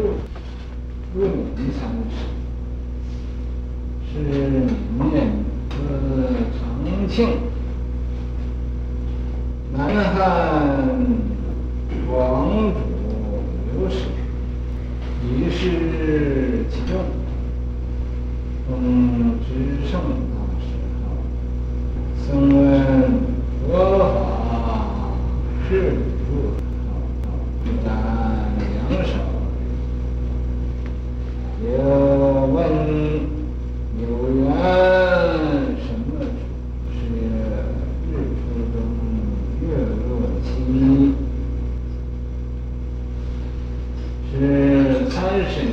树，入明三世，是是那个呃，重庆，南汉广主刘氏，一世其中，封知圣大师，僧闻佛法是如，赞两首，又问有缘什么处？是日出中，月落期，是三十年，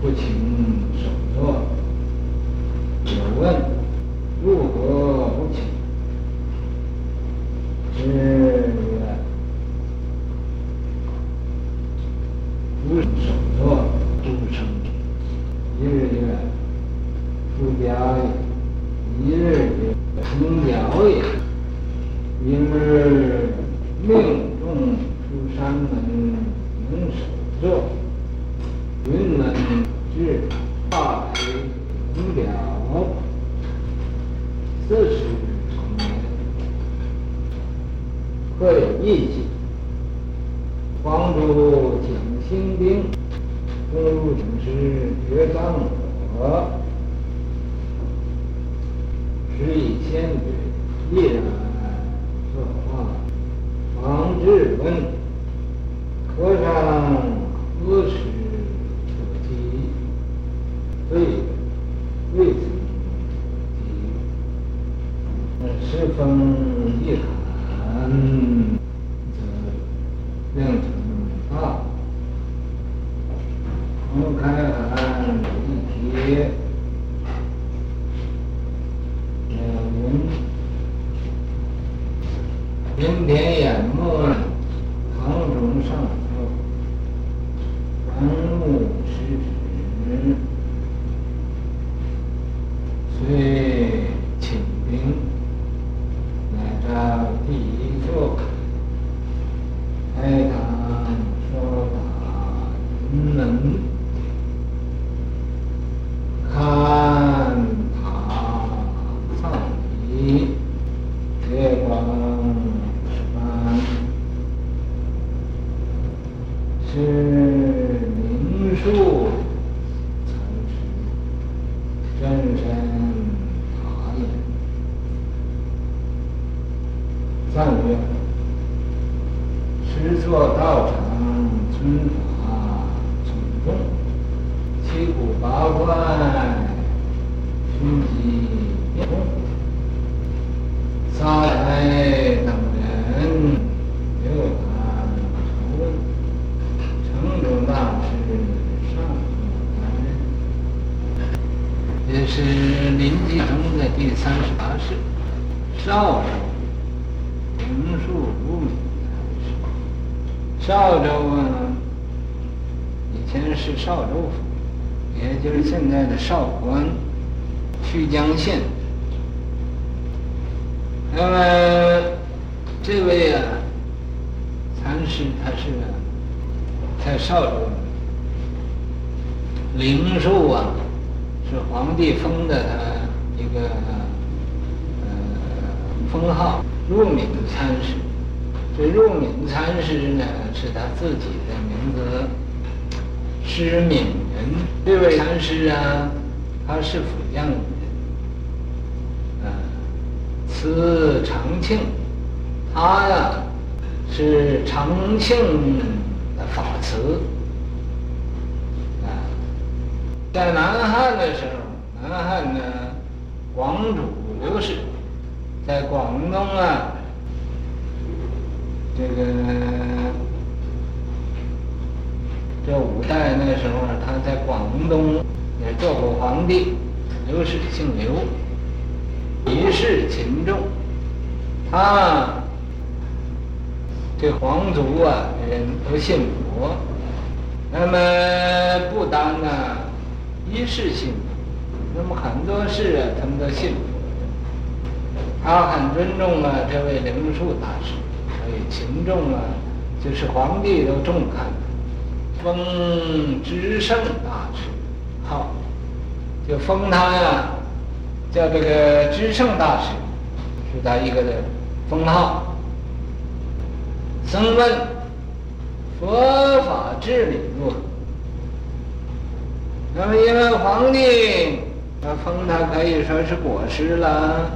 不请首座。有问如何不请？是曰：不首座，不称一日曰出家也，一日曰成教也。一日命众出山门迎首座，云门至大白迎了，四时成年，会议起，广主讲心经，公入请师觉藏果，时以先觉，毅然说话，方至问和尚何时出家？对曰未曾出家，时风一寒，则令成大。红开寒一帖，两云，云天淹没，堂中上座，观目视之，遂请兵，来到第一座，开堂说法云门。看塔藏礼，月光十般，是名树禅师，真身塔也。赞曰：十座道场尊法种种。七古八怪，虚极变动，萨来等人又谈朝问，城中大事上不干任。这是临济宗的第三十八世，邵州灵树如明禅师。邵州啊，以前是邵州府。也就是现在的邵关曲江县。那么这位啊，禅师他是在邵州，灵树啊，是皇帝封的他一个呃封号，入明禅师。这入明禅师呢，是他自己的名字。师敏人，这位禅师啊，他是滏阳人，啊，词长庆，他呀是长庆的法慈，啊，在南汉的时候，南汉的广主刘氏，在广东啊，这个。这五代那时候，他在广东也做过皇帝。刘氏姓刘，一世勤政。他这皇族啊，人都信佛。那么不单呢，一世信，那么很多事啊，他们都信。他很尊重啊，这位灵树大师，所以勤政啊，就是皇帝都重看。封知圣大师号，就封他呀，叫这个知圣大师，是他一个的封号。僧问佛法治理如何？那么因为皇帝他封他可以说是国师了，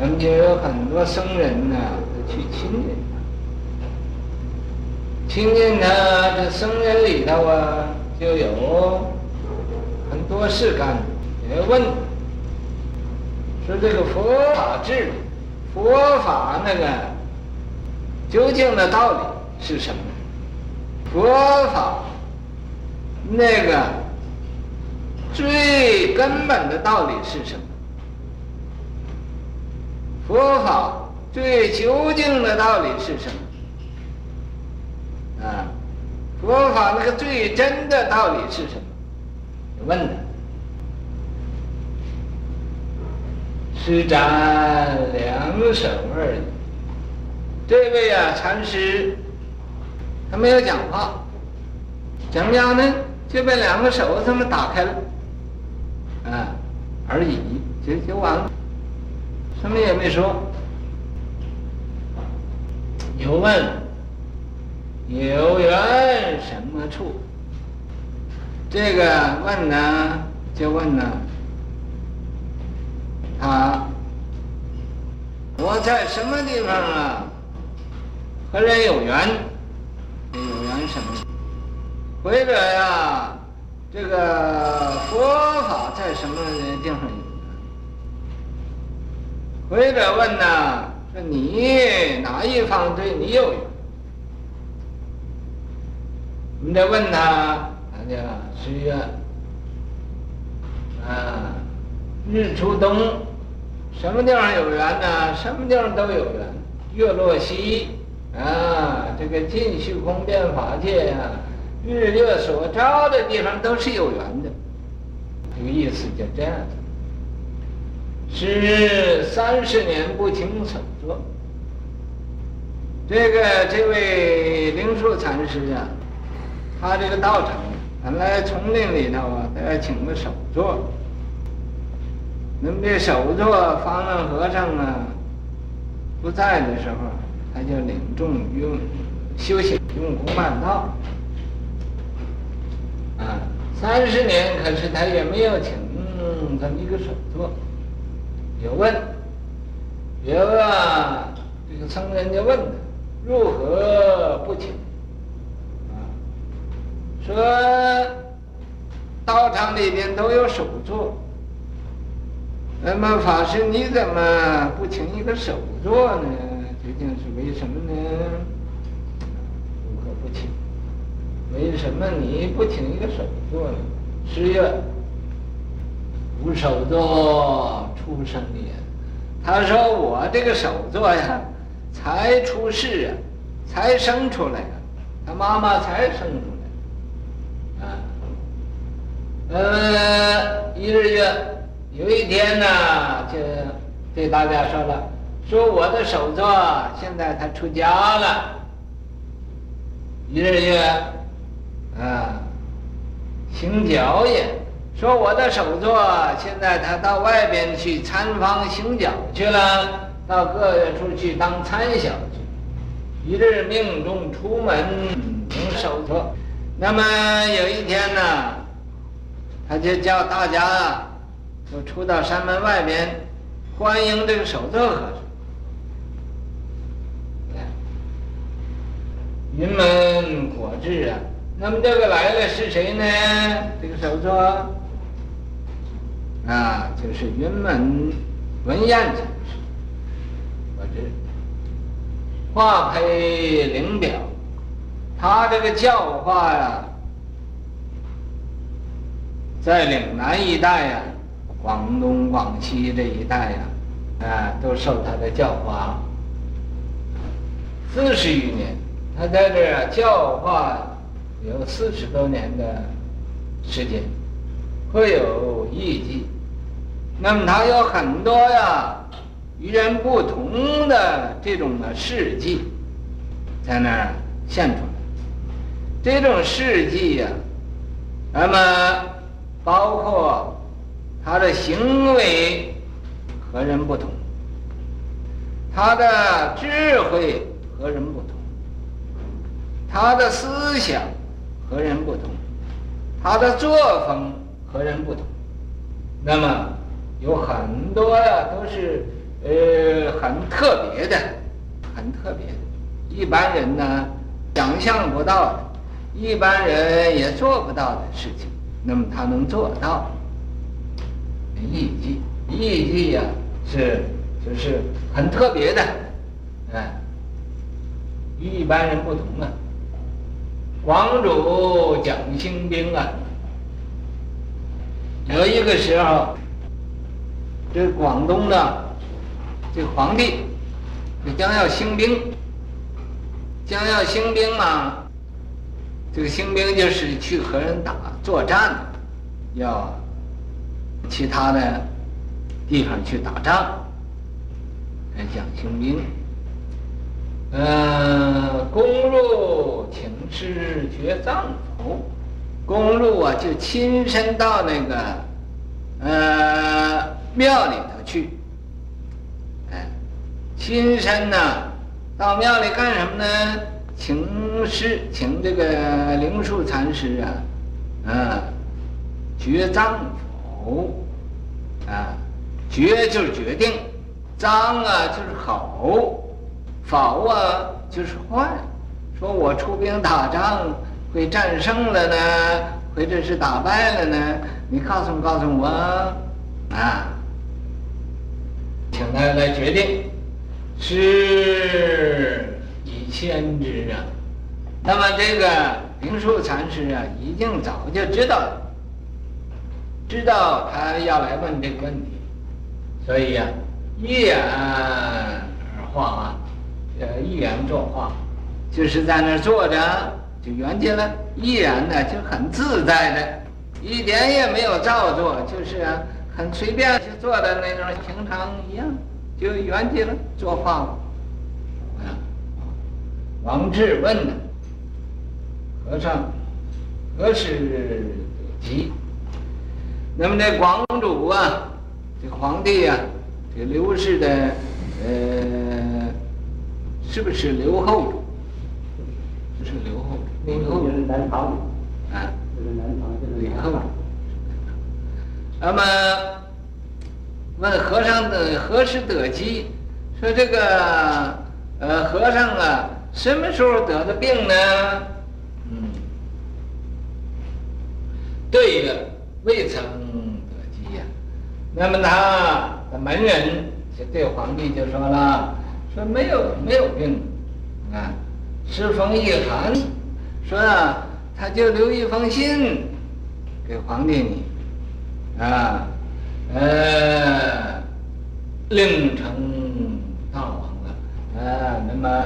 咱们就有很多僧人呢去亲近他。亲近他，这僧人里头啊，就有很多事干。也问说这个佛法治理，佛法那个究竟的道理是什么？佛法那个最根本的道理是什么？佛法最究竟的道理是什么？啊，佛法那个最真的道理是什么？问的，施展两手而已。这位啊，禅师，他没有讲话，怎么样呢？就把两个手这么打开了，啊，而已，就就完了，什么也没说。有问。有缘什么处？这个问呢，就问呢，他我在什么地方啊？和人有缘？有缘什么？或者呀，这个佛法在什么地方或者问呢，说你哪一方对你有缘？我们再问他，他就十月，啊，日出东，什么地方有缘呢？什么地方都有缘。月落西，啊，这个尽虚空遍法界、啊，日月所照的地方都是有缘的。这个意思就这样子。是三十年不请首座。这个这位灵树禅师啊。他这个道场本来丛林里头啊，他要请个首座。那么这首座方丈和尚啊不在的时候，他就领众用修行用功办道。啊，三十年，可是他也没有请这么一个首座。有问，有啊，这个僧人就问他，如何不请？说道场里边都有首座，那么法师你怎么不请一个首座呢？究竟是为什么呢？如何不请？为什么你不请一个首座呢？十月无首座出生也。他说我这个手座呀，才出世啊，才生出来啊，他妈妈才生出来。啊呃，一日月有一天呢，就对大家说了，说我的手座现在他出家了。一日月，啊，行脚也，说我的首座现在他到外边去参访行脚去了，到各处去当参小去。一日命中出门行首座，那么有一天呢。他就叫大家都出到山门外边，欢迎这个首座和尚。云门果智啊，那么这个来了是谁呢？这个首座啊，就是云门文彦禅师，我这，化配灵表，他这个教化呀。在岭南一带呀、广东、广西这一带呀、啊，都受他的教化。四十余年，他在这儿教化有四十多年的时间，会有艺伎。那么他有很多呀，与人不同的这种的事迹，在那儿现出来。这种事迹呀，那么包括他的行为和人不同，他的智慧和人不同，他的思想和人不同，他的作风和人不同，那么有很多的都是呃很特别的，很特别的。一般人呢，想象不到的，一般人也做不到的事情，那么他能做到。艺伎，艺伎呀，是就是很特别的，哎，与一般人不同啊。广主讲兴兵啊，有一个时候，这广东的这皇帝，就将要兴兵。将要兴兵嘛，这个兴兵就是去和人打作战，要其他的地方去打仗，来讲兴兵。呃，攻入请示觉藏否？攻入啊，就亲身到那个呃庙里头去，哎，亲身呢。到庙里干什么呢？请师，请这个灵树禅师啊，啊，决脏否？啊，决就是决定，脏啊就是好，否啊就是坏。说我出兵打仗会战胜了呢，或者是打败了呢？你告诉告诉我啊，请他来决定。是以先知啊，那么这个灵树禅师啊，已经早就知道了，知道他要来问这个问题，所以呀、啊，一言而化啊，呃，一言作画，就是在那儿坐着就圆寂了，一言呢就很自在的，一点也没有造作，就是啊，很随便就坐的那种平常一样。就圆寂了，作画了。王志问呢，和尚何时得吉？那么这广主啊，这皇帝啊，这刘氏的呃，是不是刘后主？不是刘后主，刘后主是南唐。啊，这是南唐，这是刘后主。那么。问和尚的何时得吉？说这个呃和尚啊，什么时候得的病呢？嗯，对了，未曾得吉呀。那么他的门人就对皇帝就说了，说没有没有病，啊，诗封一寒，说啊，他就留一封信给皇帝你，啊。呃，令成大王了，呃，那么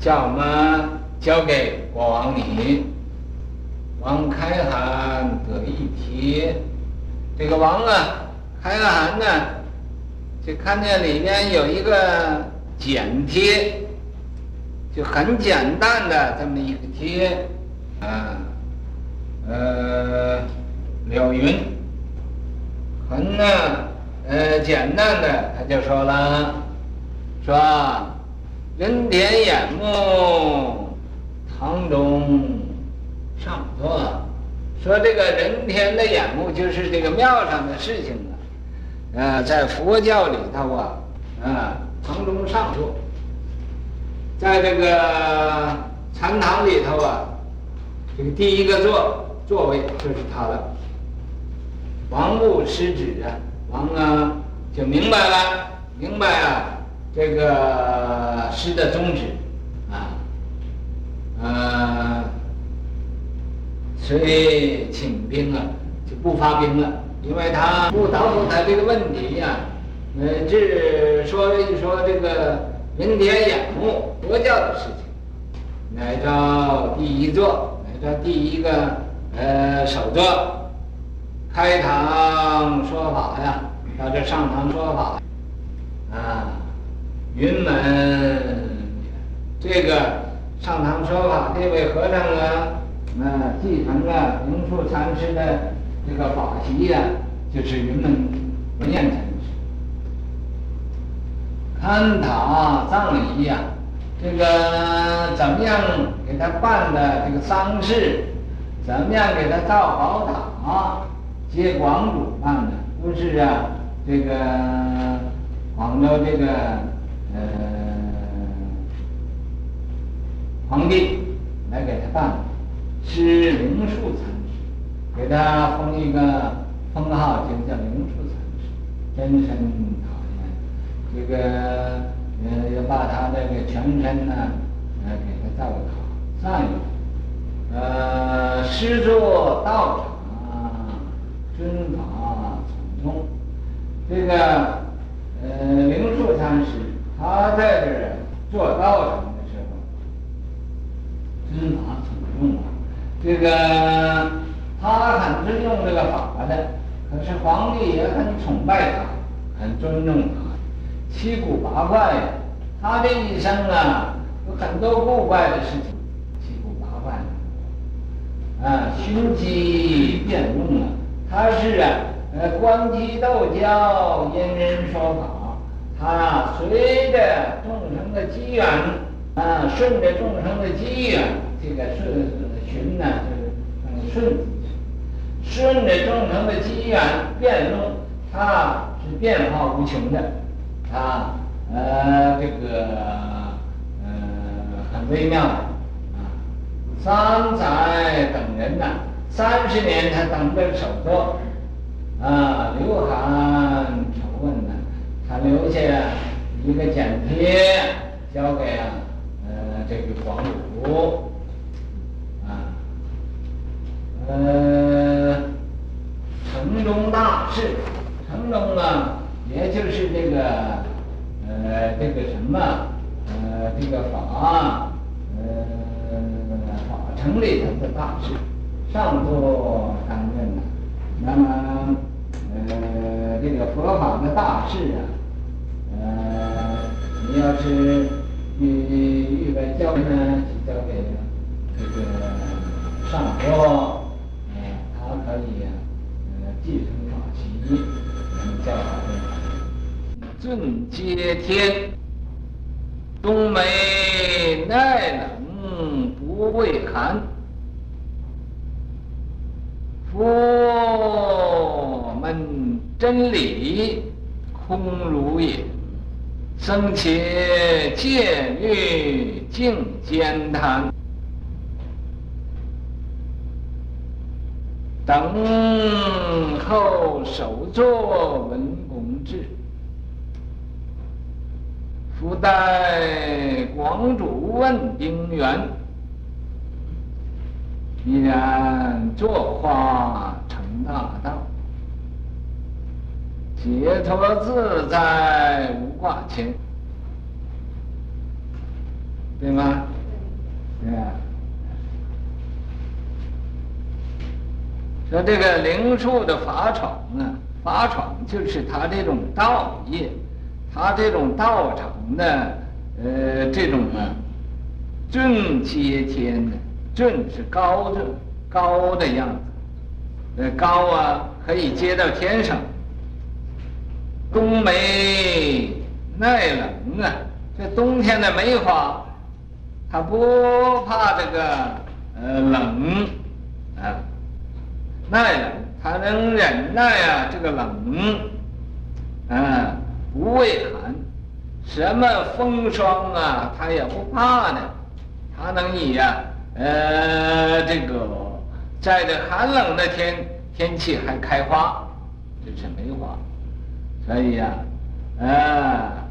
叫我们交给国王你，王开函得一帖，这个王啊，开了函呢，就看见里面有一个简帖，就很简单的这么一个帖，啊，呃，了云。很呢，呃，简单的，他就说了，说人田眼目，堂中上座，说这个人天的眼目就是这个庙上的事情啊，呃，在佛教里头啊，啊，堂中上座，在这个禅堂里头啊，这个第一个座座位就是他了。王不失旨啊，王啊就明白了，明白啊这个诗的宗旨啊，呃，所以请兵啊就不发兵了，因为他不答复他这个问题呀、啊，呃，只说一说这个人田眼目佛教的事情，来到第一座，来到第一个呃首座。开堂说法呀，到这上堂说法，啊，云门，这个上堂说法这位和尚啊，那继承了灵树禅师的这个法席呀，就是云门文彦禅师。看塔葬礼呀，这个怎么样给他办的这个丧事，怎么样给他造宝塔，接广主办的，不是啊，这个广州这个呃。皇帝来给他办的，是灵树禅师，给他封一个封号，就叫灵树禅师，真身讨厌。这个呃，要把他这个全身呢，呃，给他造个塔，上一个，呃，师座道场，尊法从众。这个呃，灵树禅师，他在这儿做道场的时候。尊法从众啊，这个他很尊重这个法的，可是皇帝也很崇拜他，很尊重他，七古八怪呀，他这一生啊有很多古怪的事情，七古八怪啊，循机变用啊，他是啊，呃，观机逗教，因人说法，他随着众生的机缘。啊，顺着众生的机缘，这个顺循呢，就是顺顺着众生的机缘变动，它是变化无穷的，啊，呃，这个呃很微妙的啊。三载等人呐，三十年他等这个首座，啊，留函酬问呢，他留下一个简帖交给啊。这个广武啊，呃，城中大事，城中啊，也就是这个呃，这个什么呃，这个法呃，法城里头的大事，上座担任了。那么呃，这个佛法的大事啊，呃，你要是。与与外交呢，就交给这个上座，呃，他可以呃继承法习，能教好的。尊接天，冬梅耐冷不畏寒，佛门真理空如也。僧伽戒律净慳贪，等候首座文公至，复待广主问丁原，必然作化成大道。解脱自在无挂牵，对吗？对啊。说这个灵树的法闯啊，法闯就是他这种道业，他这种道场的呃这种啊，正接天的，尊是高的高的样子，呃高啊可以接到天上。冬梅耐冷啊，这冬天的梅花，它不怕这个呃冷啊，耐冷，它能忍耐啊这个冷啊，不畏寒，什么风霜啊，它也不怕的，它能以呀呃这个在这寒冷的天天气还开花，这是梅花。所以呀，啊，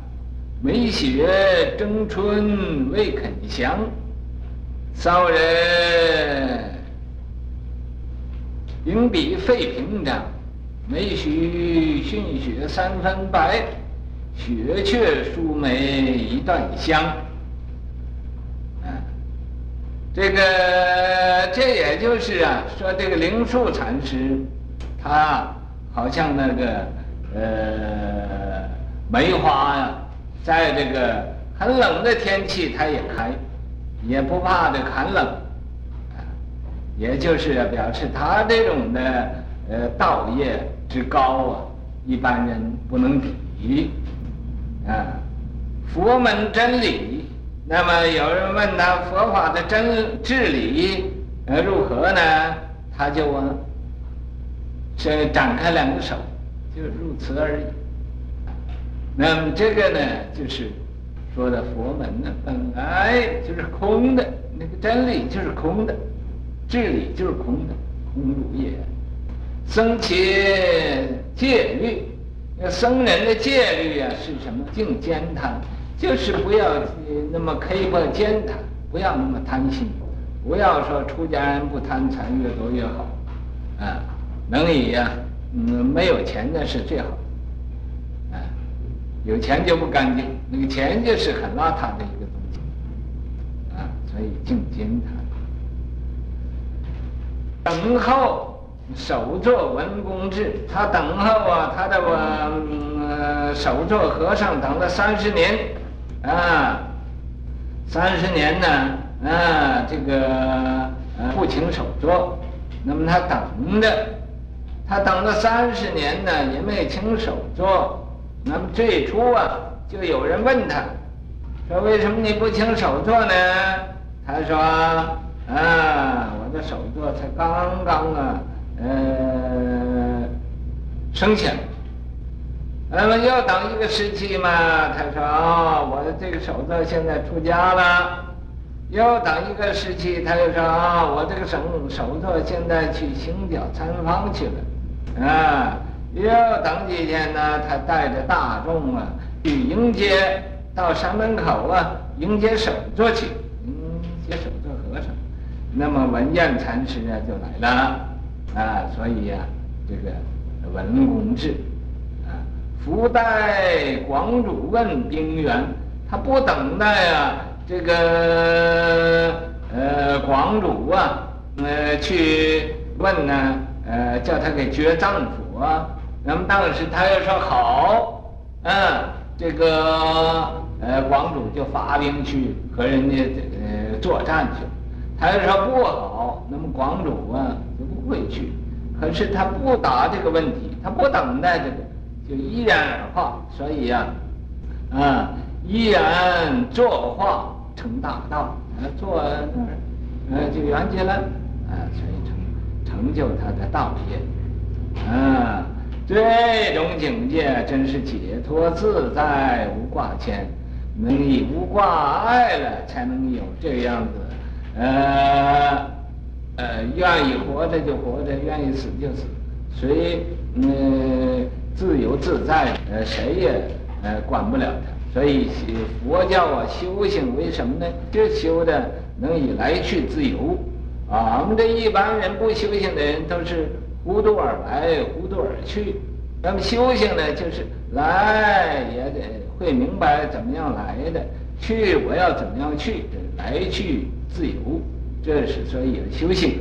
梅雪争春未肯降，骚人秉笔废屏障，梅须逊雪三分白，雪却输梅一段香。这个这也就是啊，说这个灵树禅师，他好像那个。呃，梅花呀，在这个很冷的天气，它也开；也不怕这寒冷，啊，也就是表示他这种的呃道业之高啊，一般人不能比，啊，佛门真理，那么有人问他佛法的真治理呃如何呢？他就问，是展开两个手，就如此而已。那么这个呢，就是。说的佛门呢，本来就是空的，那个真理就是空的，治理就是空的，空如也。僧伽戒律，那僧人的戒律啊是什么？净慳贪，就是不要那么刻薄慳贪，不要那么贪心，不要说出家人不贪财，越多越好，啊，能以呀、啊，嗯，没有钱的是最好。啊有钱就不干净，那个钱就是很邋遢的一个东西，啊，所以净慳贪。等候首座文公制，他等候啊，他的我首座和尚等了三十年，啊，三十年呢，啊，这个呃不请首座，那么他等着，他等了三十年呢，也没请首座。那么最初啊，就有人问他，说为什么你不请首座呢？他说啊，我的首座才刚刚啊，呃，生下。那么又等一个时期嘛？他说啊，我的这个首座现在出家了。又等一个时期，他又说啊，我这个首首座现在去行脚参方去了，啊。要等几天呢？他带着大众啊，去迎接到山门口啊，迎接首座去，迎接首座和尚。那么文彦禅师啊就来了啊，所以呀、啊，这个文公制福代广主问兵源，他不等待啊，这个呃广主啊，呃去问呢，呃叫他给觉丈夫啊。那么当时他又说好，嗯，这个呃广主就发兵去和人家呃作战去了。他又说不好，那么广主啊就不会去。可是他不答这个问题，他不等待这个，就依然而化。所以呀，啊，依然作化成大道，啊，做那，呃，就圆寂了，啊，所以成成就他的道业，啊。这种境界真是解脱自在无挂牵，能以无挂碍了，才能有这样子，呃呃，愿意活着就活着，愿意死就死，所以嗯自由自在，呃谁也呃管不了他。所以佛教啊修行为什么呢？就修的能以来去自由。啊，我们这一般人不修行的人都是。糊涂而来，糊涂而去。那么修行呢，就是来也得会明白怎么样来的，去我要怎么样去，来去自由，这是所以有修行。